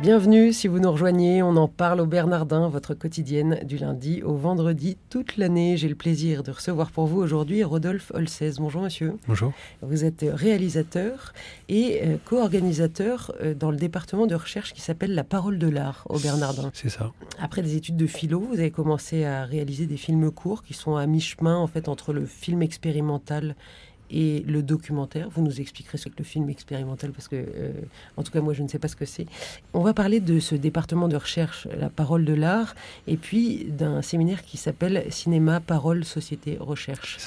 Bienvenue si vous nous rejoignez, on en parle au Bernardin, votre quotidienne du lundi au vendredi toute l'année. J'ai le plaisir de recevoir pour vous aujourd'hui Rodolphe Holcez. Bonjour monsieur. Bonjour. Vous êtes réalisateur et euh, co-organisateur euh, dans le département de recherche qui s'appelle La Parole de l'Art au Bernardin. C'est ça. Après des études de philo, vous avez commencé à réaliser des films courts qui sont à mi-chemin en fait entre le film expérimental et le documentaire. Vous nous expliquerez ce que le film expérimental, parce que, euh, en tout cas, moi, je ne sais pas ce que c'est. On va parler de ce département de recherche, la parole de l'art, et puis d'un séminaire qui s'appelle Cinéma, Parole, Société, Recherche.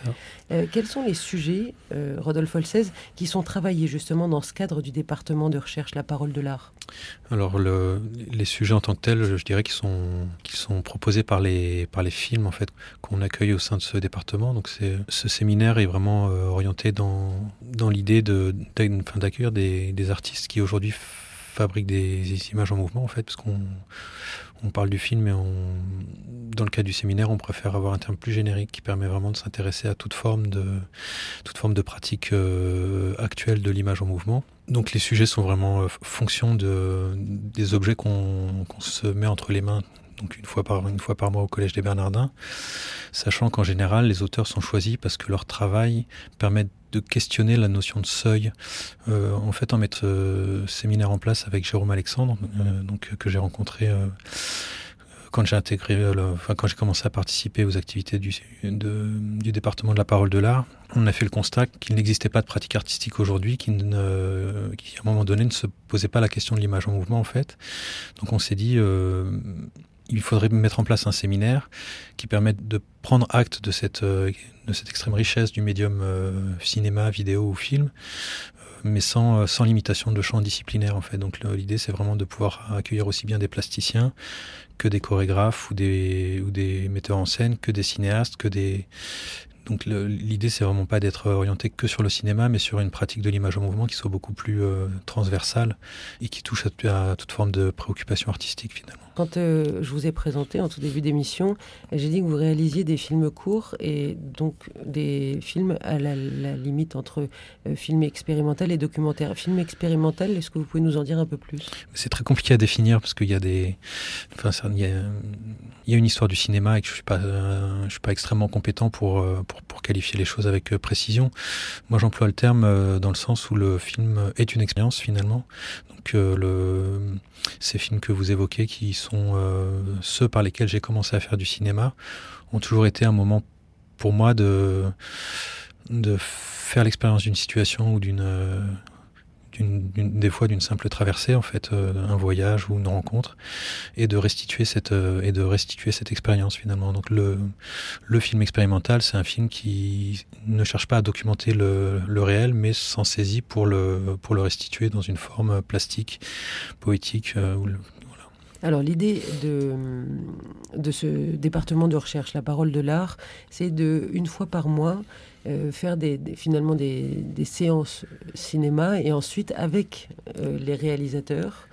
Euh, quels sont les sujets, euh, Rodolphe Holcez, qui sont travaillés justement dans ce cadre du département de recherche, la parole de l'art? Alors, le, les sujets en tant que tels, je dirais qu'ils sont, qui sont proposés par les, par les films, en fait, qu'on accueille au sein de ce département. Donc, ce séminaire est vraiment orienté dans, l'idée d'accueillir des, artistes qui aujourd'hui fabriquent des, images en mouvement, en fait, on parle du film, mais on, dans le cas du séminaire, on préfère avoir un terme plus générique qui permet vraiment de s'intéresser à toute forme de, toute forme de pratique euh, actuelle de l'image en mouvement. Donc les sujets sont vraiment euh, fonction de, des objets qu'on se met entre les mains donc une fois par, une fois par mois au Collège des Bernardins, sachant qu'en général, les auteurs sont choisis parce que leur travail permet de questionner la notion de seuil. Euh, en fait, en mettre euh, séminaire en place avec Jérôme Alexandre, euh, donc que j'ai rencontré quand j'ai intégré, enfin quand j'ai commencé à participer aux activités du, du département de la parole de l'art, on a fait le constat qu'il n'existait pas de pratique artistique aujourd'hui qui, qui, à un moment donné, ne se posait pas la question de l'image en mouvement en fait. Donc on s'est dit, il faudrait mettre en place un séminaire qui permette de prendre acte de cette, euh, de cette extrême richesse du médium euh, cinéma, vidéo ou film, euh, mais sans, sans limitation de champ disciplinaire en fait. Donc l'idée c'est vraiment de pouvoir accueillir aussi bien des plasticiens que des chorégraphes ou des, ou des metteurs en scène, que des cinéastes, que des, donc l'idée, c'est vraiment pas d'être orienté que sur le cinéma, mais sur une pratique de l'image en mouvement qui soit beaucoup plus transversale et qui touche à, toute forme de préoccupation artistique finalement. Quand euh, je vous ai présenté en tout début d'émission, j'ai dit que vous réalisiez des films courts et donc des films à la, limite entre euh, film expérimental et documentaire. Film expérimental, est-ce que vous pouvez nous en dire un peu plus? C'est très compliqué à définir parce qu'il y a des, enfin, il y a, une histoire du cinéma et que je suis euh, suis pas extrêmement compétent pour, pour, pour qualifier les choses avec précision. Moi, j'emploie le terme dans le sens où le film est une expérience finalement. Donc ces films que vous évoquez qui sont euh, ceux par lesquels j'ai commencé à faire du cinéma, ont toujours été un moment pour moi de, de faire l'expérience d'une situation ou d'une des fois d'une simple traversée en fait euh, un voyage ou une rencontre et de restituer cette euh, et de restituer cette expérience finalement. Donc le le film expérimental c'est un film qui ne cherche pas à documenter le, le réel mais s'en saisit pour le pour le restituer dans une forme plastique poétique alors l'idée de, ce département de recherche, la parole de l'art, c'est de, une fois par mois, euh, faire des, finalement des, des, séances cinéma et ensuite avec euh, les réalisateurs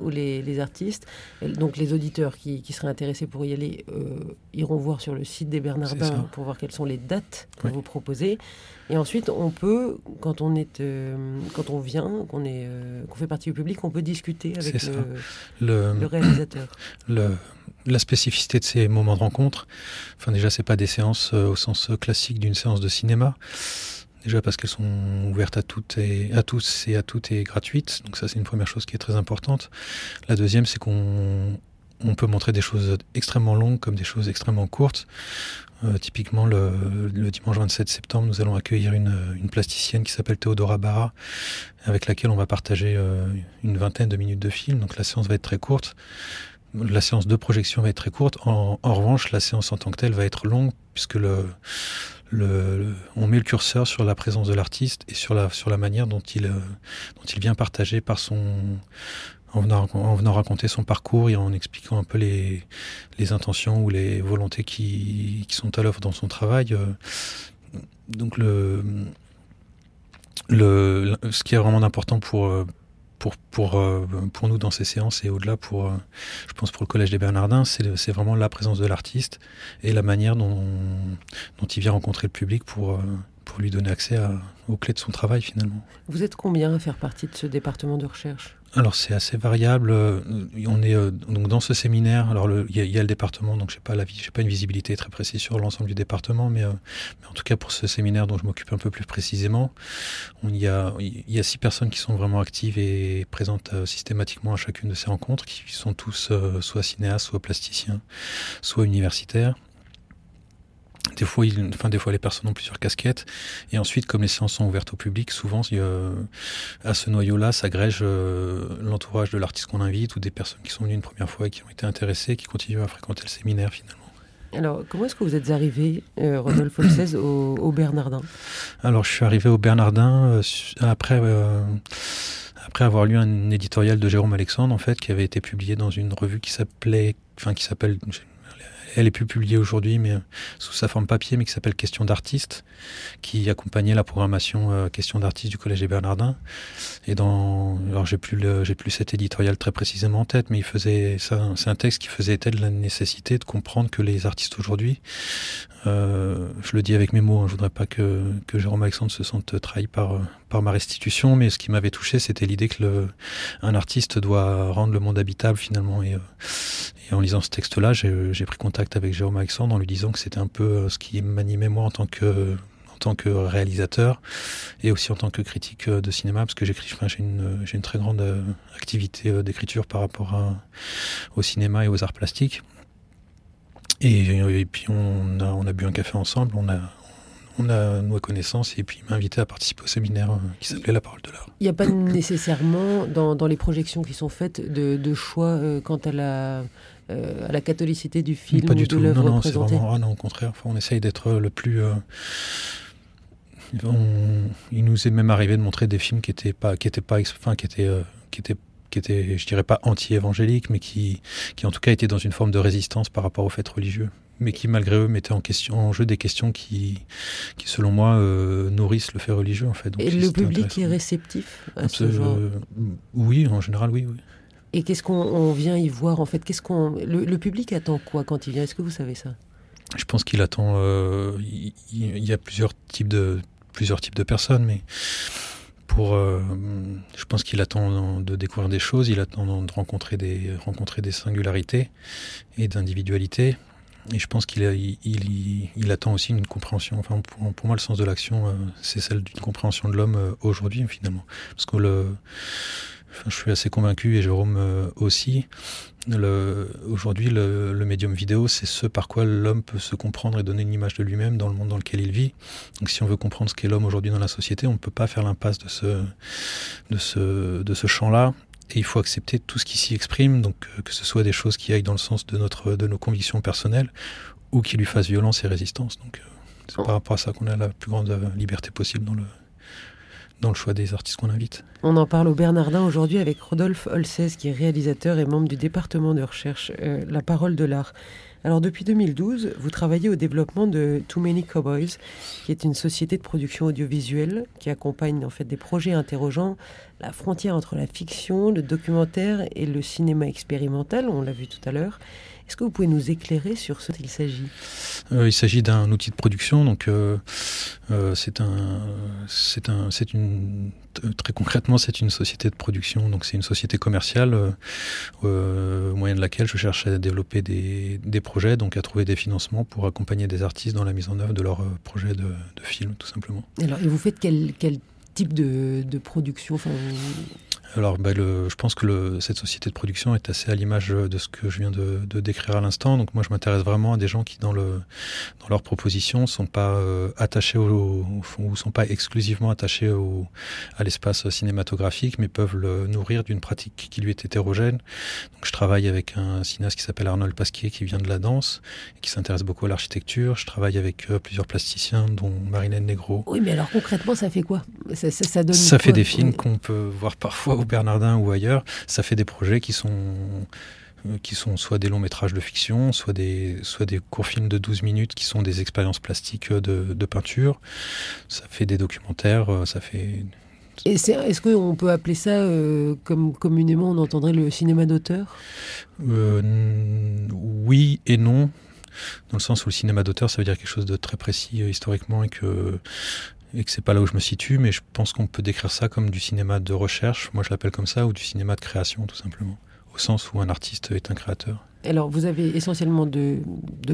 ou les, les, artistes, donc les auditeurs qui, qui, seraient intéressés pour y aller euh, iront voir sur le site des Bernardins pour voir quelles sont les dates que vous proposez. Et ensuite, on peut, quand on est, quand on vient, qu'on est, qu'on fait partie du public, on peut discuter avec le, le, réalisateur. Le, la spécificité de ces moments de rencontre, enfin déjà c'est pas des séances euh, au sens classique d'une séance de cinéma. Déjà parce qu'elles sont ouvertes à toutes et à tous et à toutes et gratuites. Donc ça c'est une première chose qui est très importante. La deuxième c'est qu'on on peut montrer des choses extrêmement longues comme des choses extrêmement courtes. Euh, typiquement, le, dimanche 27 septembre, nous allons accueillir une, plasticienne qui s'appelle Théodora Barra, avec laquelle on va partager euh, une vingtaine de minutes de film. Donc la séance va être très courte la séance de projection va être très courte. En, revanche, la séance en tant que telle va être longue puisque on met le curseur sur la présence de l'artiste et sur la, manière dont il, euh, dont il vient partager en venant, en venant, raconter son parcours et en expliquant un peu les, intentions ou les volontés qui, sont à l'œuvre dans son travail. Euh. Donc ce qui est vraiment important pour, pour, pour, euh, pour nous dans ces séances et au-delà pour, euh, je pense pour le Collège des Bernardins, c'est vraiment la présence de l'artiste et la manière dont, dont il vient rencontrer le public pour, euh, pour lui donner accès à, aux clés de son travail finalement. Vous êtes combien à faire partie de ce département de recherche? Alors c'est assez variable. On est donc dans ce séminaire. Alors il y, y, a le département, donc j'ai pas la j'ai pas une visibilité très précise sur l'ensemble du département, mais, mais, en tout cas pour ce séminaire dont je m'occupe un peu plus précisément, on y a il y a six personnes qui sont vraiment actives et présentes systématiquement à chacune de ces rencontres, qui sont tous soit cinéastes, soit plasticiens, soit universitaires. Des fois, il, enfin, des fois, les personnes ont plusieurs casquettes. Et ensuite, comme les séances sont ouvertes au public, souvent, à ce noyau-là s'agrège euh, l'entourage de l'artiste qu'on invite ou des personnes qui sont venues une première fois et qui ont été intéressées, qui continuent à fréquenter le séminaire finalement. Alors, comment est-ce que vous êtes arrivé, euh, Rodolphe Olsez, au, au, Bernardin? Alors, je suis arrivé au Bernardin euh, après, euh, après avoir lu un éditorial de Jérôme Alexandre, en fait, qui avait été publié dans une revue qui s'appelait, enfin, qui s'appelle elle est plus publiée aujourd'hui, mais sous sa forme papier, mais qui s'appelle Question d'artiste, qui accompagnait la programmation euh, Question d'artiste du Collège des Bernardins. Et dans, alors j'ai plus le, j'ai plus cet éditorial très précisément en tête, mais il faisait, c'est un texte qui faisait état de la nécessité de comprendre que les artistes aujourd'hui, euh, je le dis avec mes mots, hein, je voudrais pas que, que Jérôme Alexandre se sente trahi par, par ma restitution, mais ce qui m'avait touché, c'était l'idée que le, un artiste doit rendre le monde habitable finalement. Et, et en lisant ce texte-là, j'ai pris contact avec Jérôme Alexandre en lui disant que c'était un peu ce qui m'animait moi en tant que en tant que réalisateur et aussi en tant que critique de cinéma parce que j'écris enfin, j'ai une une très grande activité d'écriture par rapport à, au cinéma et aux arts plastiques et, et puis on a on a bu un café ensemble on a on a noué connaissance et puis il m'a invité à participer au séminaire qui s'appelait La Parole de l'Art. Il n'y a pas nécessairement dans, dans, les projections qui sont faites de, de choix euh, quant à la, euh, à la catholicité du film pas du ou tout. de non, non, représentée vraiment, ah non, au contraire. Enfin, on essaye d'être le plus. Euh, on, il nous est même arrivé de montrer des films qui étaient pas, qui étaient pas, enfin, qui étaient, euh, qui étaient qui étaient, je dirais pas anti-évangéliques, mais qui, qui en tout cas étaient dans une forme de résistance par rapport aux faits religieux mais qui malgré eux mettaient en question en jeu des questions qui, qui selon moi euh, nourrissent le fait religieux en fait. Donc, Et le public est réceptif à ce euh, genre Oui, en général oui. oui. Et qu'est-ce qu'on vient y voir en fait? Qu'est-ce qu'on le, le, public attend quoi quand il vient? Est-ce que vous savez ça? Je pense qu'il attend. Euh, il, il, y a plusieurs types de plusieurs types de personnes, mais pour, euh, je pense qu'il attend de découvrir des choses, il attend de rencontrer des rencontrer des singularités et d'individualités. Et je pense qu'il il, il, il, attend aussi une compréhension. Enfin, pour, moi, le sens de l'action, euh, c'est celle d'une compréhension de l'homme euh, aujourd'hui, finalement. Parce que le, enfin, je suis assez convaincu, et Jérôme euh, aussi, aujourd'hui, le, le, médium vidéo, c'est ce par quoi l'homme peut se comprendre et donner une image de lui-même dans le monde dans lequel il vit. Donc, si on veut comprendre ce qu'est l'homme aujourd'hui dans la société, on ne peut pas faire l'impasse de ce, de ce, de ce champ-là et il faut accepter tout ce qui s'y exprime, donc euh, que ce soit des choses qui aillent dans le sens de, notre, de nos convictions personnelles ou qui lui fassent violence et résistance. Donc euh, c'est par rapport à ça qu'on a la plus grande euh, liberté possible dans le, dans le choix des artistes qu'on invite. On en parle au Bernardin aujourd'hui avec Rodolphe Holcès, qui est réalisateur et membre du département de recherche euh, La Parole de l'Art. Alors depuis 2012, vous travaillez au développement de Too Many Cowboys, qui est une société de production audiovisuelle qui accompagne en fait des projets interrogeant la frontière entre la fiction, le documentaire et le cinéma expérimental, on l'a vu tout à l'heure. Est-ce que vous pouvez nous éclairer sur ce qu'il s'agit? Il s'agit d'un outil de production, donc euh, euh, c'est un, c'est un, c'est une, très concrètement, c'est une société de production, donc c'est une société commerciale euh, au moyen de laquelle je cherche à développer des, des, projets, donc à trouver des financements pour accompagner des artistes dans la mise en œuvre de leurs projets de, de film, tout simplement. Alors, et vous faites quel, quel type de, de production? Alors, bah, le, je pense que le, cette société de production est assez à l'image de ce que je viens de, de décrire à l'instant. Donc, moi, je m'intéresse vraiment à des gens qui, dans, le, dans leurs propositions, sont pas euh, attachés au, au, ou sont pas exclusivement attachés au, à l'espace cinématographique, mais peuvent le nourrir d'une pratique qui lui est hétérogène. Donc, je travaille avec un cinéaste qui s'appelle Arnold Pasquier, qui vient de la danse, et qui s'intéresse beaucoup à l'architecture. Je travaille avec euh, plusieurs plasticiens, dont Marilène Negro. Oui, mais alors concrètement, ça fait quoi? Ça, ça, ça, donne ça fait des films qu'on peut voir parfois au Bernardin ou ailleurs, ça fait des projets qui sont qui sont soit des longs métrages de fiction, soit des, soit des courts films de 12 minutes qui sont des expériences plastiques de, de, peinture. Ça fait des documentaires, ça fait Et est-ce qu'on peut appeler ça, euh, comme communément on entendrait le cinéma d'auteur? Oui et non dans le sens où le cinéma d'auteur, ça veut dire quelque chose de très précis historiquement et que et que c'est pas là où je me situe, mais je pense qu'on peut décrire ça comme du cinéma de recherche, moi je l'appelle comme ça, ou du cinéma de création tout simplement, au sens où un artiste est un créateur. Alors vous avez essentiellement de,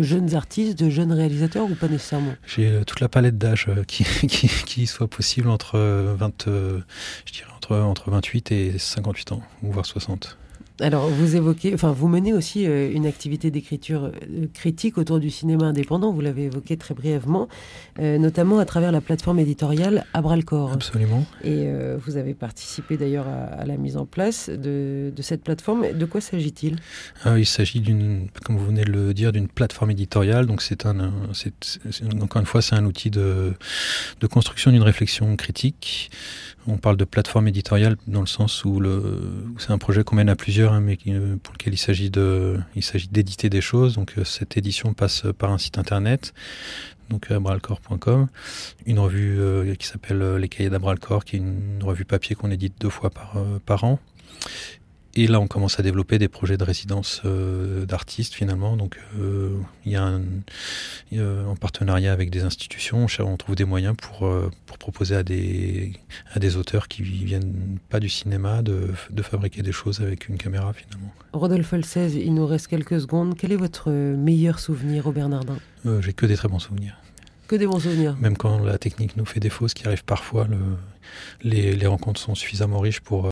jeunes artistes, de jeunes réalisateurs ou pas nécessairement? J'ai euh, toute la palette d'âge euh, qui, qui, soit possible entre, 20, euh, je dirais entre, entre 28 et 58 ans, ou voire 60. Alors, vous évoquez, enfin, vous menez aussi euh, une activité d'écriture euh, critique autour du cinéma indépendant. Vous l'avez évoqué très brièvement, euh, notamment à travers la plateforme éditoriale Abralcor. Absolument. Et vous avez participé d'ailleurs à, la mise en place de, cette plateforme. De quoi s'agit-il? Ah Il s'agit d'une, comme vous venez de le dire, d'une plateforme éditoriale. Donc, c'est un, encore une fois, c'est un outil de, de construction d'une réflexion critique. On parle de plateforme éditoriale dans le sens où, c'est un projet qu'on mène à plusieurs, hein, mais euh, pour lequel il s'agit de, il s'agit d'éditer des choses. Donc euh, cette édition passe par un site internet, donc abralcor.com, une revue euh, qui s'appelle Les Cahiers d'Abralcor, qui est une revue papier qu'on édite deux fois par, par an, et là, on commence à développer des projets de résidence euh, d'artistes finalement. Donc, euh, il y a un, en partenariat avec des institutions, on trouve des moyens pour, euh, pour proposer à des, à des auteurs qui viennent pas du cinéma de, de fabriquer des choses avec une caméra finalement. Rodolphe Olsez, il nous reste quelques secondes. Quel est votre meilleur souvenir au Bernardin J'ai que des très bons souvenirs. Que des bons souvenirs. Même quand la technique nous fait défaut, ce qui arrive parfois, le, les, les rencontres sont suffisamment riches pour